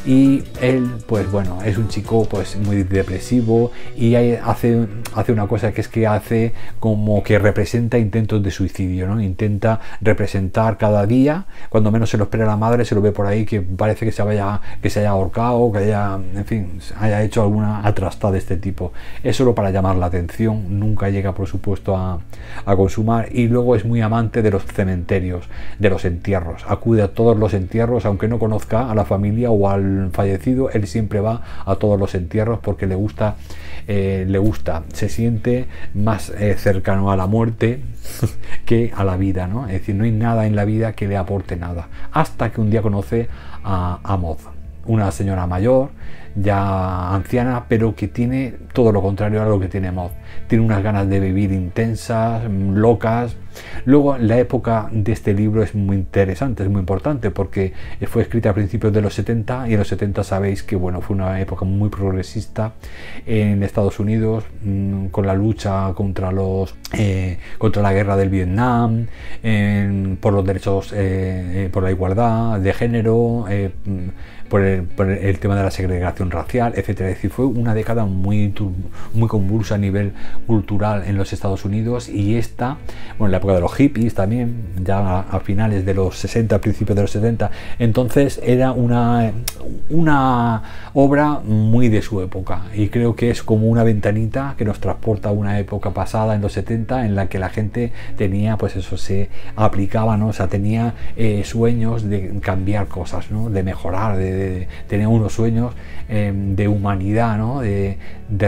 y él pues bueno es un chico pues muy depresivo y hace, hace una cosa que es que hace como que representa intentos de suicidio ¿no? intenta representar cada día cuando menos se lo espera la madre se lo ve por ahí que parece que se vaya que se haya ahorcado que haya en fin haya hecho alguna atrasta de este tipo es solo para llamar la atención nunca llega por supuesto a, consumar y luego es muy amante de los cementerios de los entierros acude a todos los entierros aunque no conozca a la familia o al fallecido, él siempre va a todos los entierros porque le gusta, eh, le gusta, se siente más eh, cercano a la muerte que a la vida, ¿no? Es decir, no hay nada en la vida que le aporte nada. Hasta que un día conoce a, a una señora mayor, ya anciana, pero que tiene todo lo contrario a lo que tiene Moth. Tiene unas ganas de vivir intensas, locas. Luego, la época de este libro es muy interesante, es muy importante, porque fue escrita a principios de los 70 y en los 70 sabéis que bueno, fue una época muy progresista en Estados Unidos, mm, con la lucha contra, los, eh, contra la guerra del Vietnam, por los derechos, eh, eh, por la igualdad de género por el, tema de la segregación racial, etcétera. Es decir, fue una década muy, muy convulsa a nivel cultural en los Estados Unidos y esta, bueno, en la época de los hippies también, ya a, finales de los 60, principios de los 70, entonces era una, una obra muy de su época y creo que es como una ventanita que nos transporta a una época pasada en los 70 en la que la gente tenía, pues eso, se aplicaba, ¿no? O sea, tenía eh, sueños de cambiar cosas, ¿no? De mejorar, de tener unos sueños em, de humanidad, de,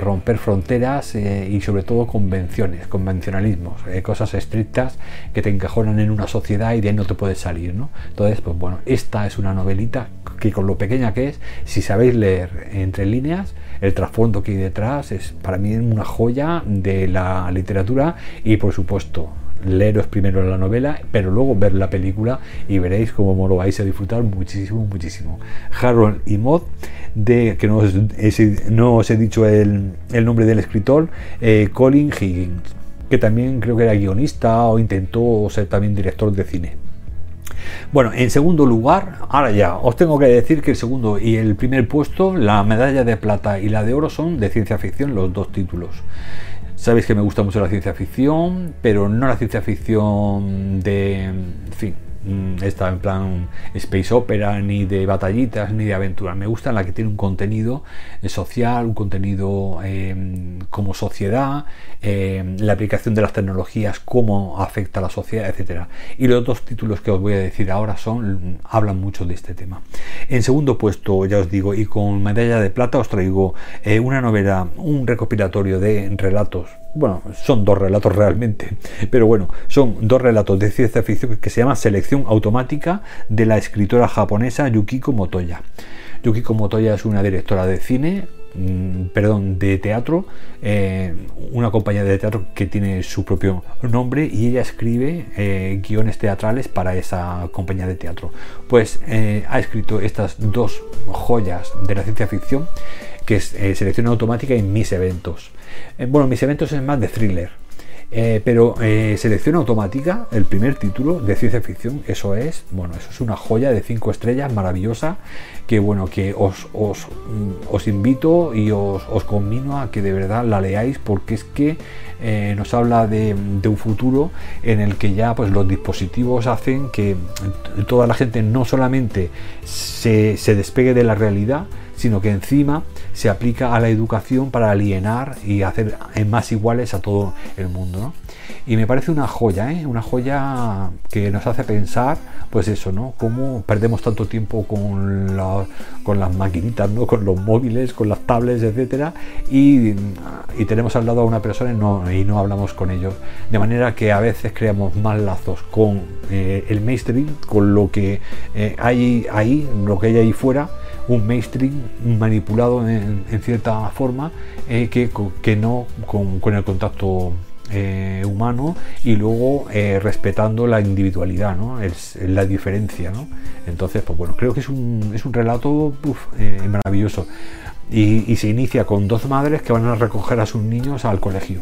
romper fronteras eh, y sobre todo convenciones, convencionalismos, eh, cosas estrictas que te encajonan en una sociedad y de ahí no te puedes salir. ¿no? Entonces, pues bueno, esta es una novelita que con lo pequeña que es, si sabéis leer entre líneas, el trasfondo que hay detrás es para mí una joya de la literatura y por supuesto leeros primero la novela, pero luego ver la película y veréis cómo lo vais a disfrutar muchísimo, muchísimo. Harold y Maud, de, que no os, he dicho el, nombre del escritor, eh, Colin Higgins, que también creo que era guionista o intentó ser también director de cine. Bueno, en segundo lugar, ahora ya, os tengo que decir que el segundo y el primer puesto, la medalla de plata y la de oro son de ciencia ficción, los dos títulos. Sabéis que me gusta mucho la ciencia ficción, pero no la ciencia ficción de, en fin, esta en plan space opera, ni de batallitas, ni de aventuras. Me gusta la que tiene un contenido eh, social, un contenido em, como sociedad, em, la aplicación de las tecnologías, cómo afecta a la sociedad, etcétera. Y los dos títulos que os voy a decir ahora son hablan mucho de este tema. En segundo puesto, ya os digo, y con medalla de plata os traigo eh, una novela, un recopilatorio de relatos bueno, son dos relatos realmente, pero bueno, son dos relatos de ciencia ficción que se llama Selección Automática de la escritora japonesa Yukiko Motoya. Yukiko Motoya es una directora de cine, mm, perdón, de teatro, eh, una compañía de teatro que tiene su propio nombre y ella escribe eh, guiones teatrales para esa compañía de teatro. Pues eh, ha escrito estas dos joyas de la ciencia ficción que es selección automática en mis eventos. Eh, bueno, mis eventos es más de thriller. Eh, pero eh, selección automática, el primer título de ciencia ficción, eso es, bueno, eso es una joya de cinco estrellas maravillosa que bueno, que os, os, mm, invito y os, os, conmino a que de verdad la leáis porque es que nos habla de, un futuro en el que ya pues los dispositivos hacen que toda la gente no solamente se, se despegue de la realidad, sino que encima se aplica a la educación para alienar y hacer más iguales a todo el mundo. Y me parece una joya, ¿eh? una joya que nos hace pensar, pues eso, ¿no? Cómo perdemos tanto tiempo con, las maquinitas, ¿no? Con los móviles, con las tablets, etcétera, y, tenemos al lado a una persona y no, y no hablamos con ellos. De manera que a veces creamos más lazos con eh, el mainstream, con lo que eh, hay ahí, lo que hay ahí fuera, un mainstream manipulado en, cierta forma eh, que, que, no con, el contacto eh, humano y luego eh, respetando la individualidad, ¿no? es, la diferencia. Entonces, pues bueno, creo que es un, es un relato maravilloso. Y, se inicia con dos madres que van a recoger a sus niños al colegio.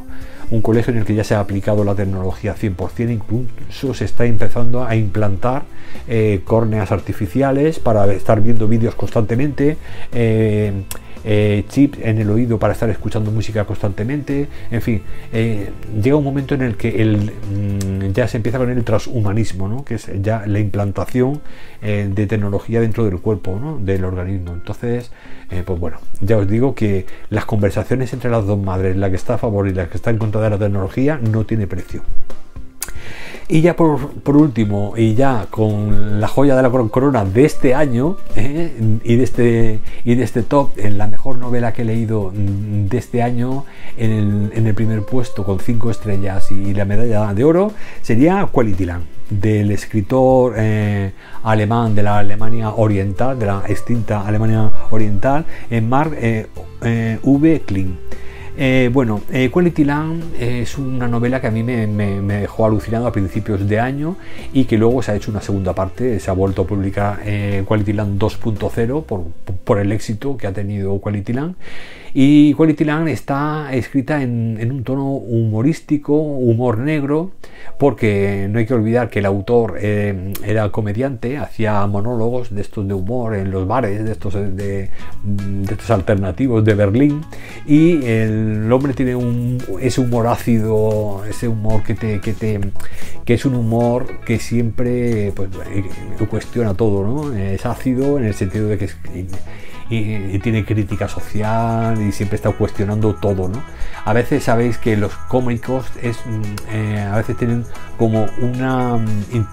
Un colegio en el que ya se ha aplicado la tecnología 100%, incluso se está empezando a implantar eh, córneas artificiales para estar viendo vídeos constantemente. Eh, eh, chips en el oído para estar escuchando música constantemente, en fin, llega un momento en el que el, mm, ya se empieza con el transhumanismo, ¿no? que es ya la implantación de tecnología dentro del cuerpo, ¿no? del organismo. Entonces, pues bueno, ya os digo que las conversaciones entre las dos madres, la que está a favor y la que está en contra de la tecnología, no tiene precio. Y ya por, último, y ya con la joya de la corona de este año ¿eh? y, de este, y de este top, en la mejor novela que he leído de este año, en el, primer puesto con cinco estrellas y la medalla de oro, sería Quality Land del escritor eh, alemán de la Alemania Oriental, de la extinta Alemania Oriental, en Mark eh, V. Kling. Eh, bueno, eh, Quality Land es una novela que a mí me, dejó alucinado a principios de año y que luego se ha hecho una segunda parte, se ha vuelto a publicar eh, Quality Land 2.0 por, por, el éxito que ha tenido Quality Land. Y Quality Land está escrita en, un tono humorístico, humor negro, porque no hay que olvidar que el autor eh, era comediante, hacía monólogos de estos de humor en los bares, de estos, de, estos alternativos de Berlín, y el hombre tiene un, ese humor ácido, ese humor que te, que te que es un humor que siempre pues, eh, cuestiona todo, ¿no? Es ácido en el sentido de que es y, tiene crítica social y siempre está cuestionando todo, ¿no? A veces sabéis que los cómicos es, mm, eh, a veces tienen como una... Mm,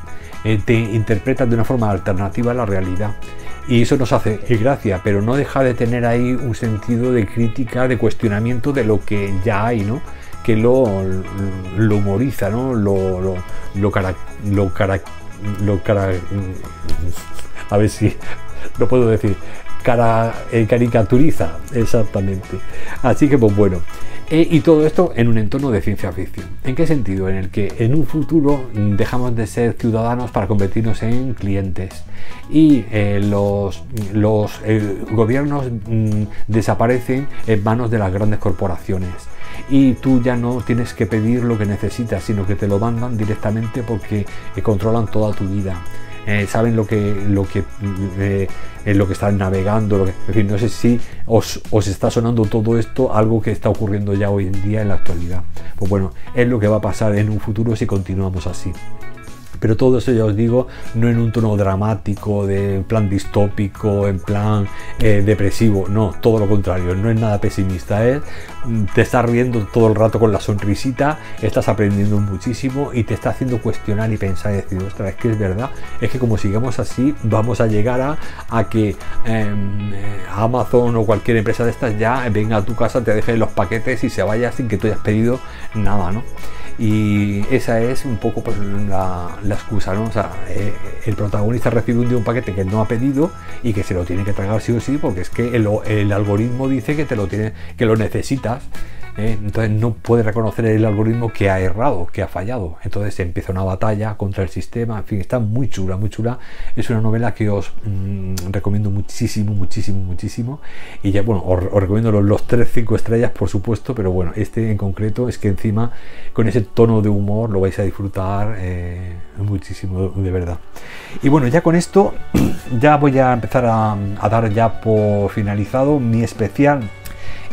eh, te interpretan de una forma alternativa a la realidad. Y eso nos hace gracia, pero no deja de tener ahí un sentido de crítica, de cuestionamiento de lo que ya hay, ¿no? Que lo, lo humoriza, ¿no? Lo, lo, lo, cara, lo, cara, lo cara, a ver si lo puedo decir cara, eh, caricaturiza, exactamente. Así que pues bueno. Eh, y todo esto en un entorno de ciencia ficción. ¿En qué sentido? En el que en un futuro dejamos de ser ciudadanos para convertirnos en clientes y eh, los, los gobiernos mm, desaparecen en manos de las grandes corporaciones y tú ya no tienes que pedir lo que necesitas, sino que te lo mandan directamente porque controlan toda tu vida. Eh, saben lo que, lo que, eh, lo que están navegando, en fin, no sé si os, os, está sonando todo esto, algo que está ocurriendo ya hoy en día en la actualidad. Pues bueno, es lo que va a pasar en un futuro si continuamos así. Pero todo eso ya os digo, no en un tono dramático, de plan distópico, en plan eh, depresivo, no, todo lo contrario, no es nada pesimista, ¿eh? te estás riendo todo el rato con la sonrisita, estás aprendiendo muchísimo y te está haciendo cuestionar y pensar y decir, ostras, es que es verdad, es que como sigamos así, vamos a llegar a, a que em, eh, Amazon o cualquier empresa de estas ya venga a tu casa, te deje los paquetes y se vaya sin que tú hayas pedido nada, ¿no? Y esa es un poco pues, la, excusa, ¿no? O sea, eh, el protagonista recibe un, día un paquete que no ha pedido y que se lo tiene que tragar sí o sí, porque es que el, el algoritmo dice que te lo tiene, que lo necesitas ¿eh? entonces no puede reconocer el algoritmo que ha errado, que ha fallado. Entonces empieza una batalla contra el sistema. En fin, está muy chula, muy chula. Es una novela que os mm, recomiendo muchísimo, muchísimo, muchísimo. Y ya, bueno, os, recomiendo los, los 3-5 estrellas, por supuesto, pero bueno, este en concreto es que encima con ese tono de humor lo vais a disfrutar eh, muchísimo, de verdad. Y bueno, ya con esto, ya voy a empezar a, dar ya por finalizado mi especial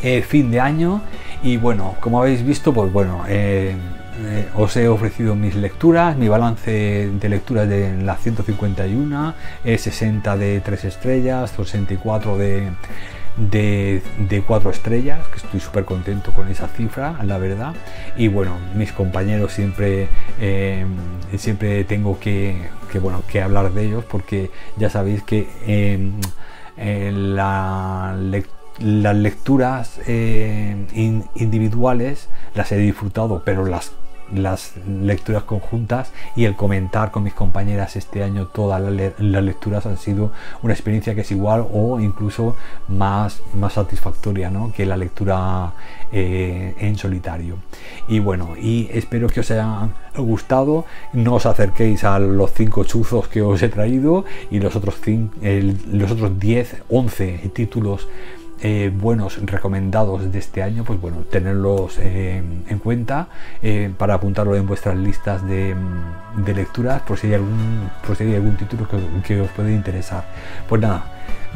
eh, fin de año y bueno, como habéis visto, pues bueno, eh, eh, os he ofrecido mis lecturas, mi balance de lecturas de las 151, 60 de 3 estrellas, 64 de de, de cuatro estrellas, que estoy súper contento con esa cifra, la verdad. Y bueno, mis compañeros siempre, siempre tengo que, que, bueno, que hablar de ellos porque ya sabéis que eh, la las lecturas individuales las he disfrutado, pero las las lecturas conjuntas y el comentar con mis compañeras este año todas las lecturas han sido una experiencia que es igual o incluso más, más satisfactoria que la lectura eh, en solitario. Y bueno, y espero que os haya gustado. No os acerquéis a los cinco chuzos que os he traído y los otros 10, 11 títulos eh, buenos recomendados de este año, pues bueno, tenerlos eh, en cuenta eh, para apuntarlo en vuestras listas de, de, lecturas por si hay algún, por si hay algún título que, que, os puede interesar. Pues nada,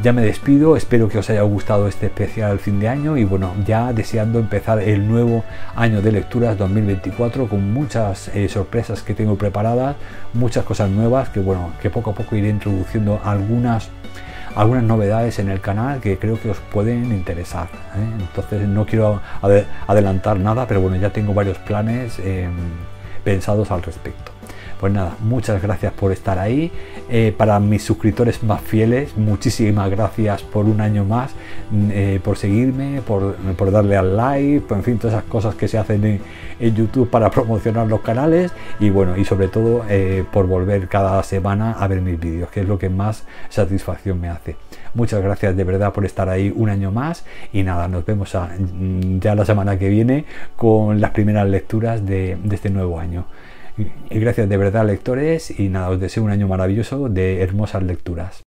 ya me despido, espero que os haya gustado este especial fin de año y bueno, ya deseando empezar el nuevo año de lecturas 2024 con muchas sorpresas que tengo preparadas, muchas cosas nuevas que bueno, que poco a poco iré introduciendo algunas algunas novedades en el canal que creo que os pueden interesar. ¿eh? Entonces no quiero adelantar nada, pero bueno, ya tengo varios planes em, pensados al respecto. Pues nada, muchas gracias por estar ahí. Eh, para mis suscriptores más fieles, muchísimas gracias por un año más, mm, eh, por seguirme, por, darle al like, por, en fin, todas esas cosas que se hacen en, YouTube para promocionar los canales y bueno, y sobre todo eh, por volver cada semana a ver mis vídeos, que es lo que más satisfacción me hace. Muchas gracias de verdad por estar ahí un año más y nada, nos vemos mm, ya la semana que viene con las primeras lecturas de este nuevo año. Gracias de verdad lectores y nada, os deseo un año maravilloso de hermosas lecturas.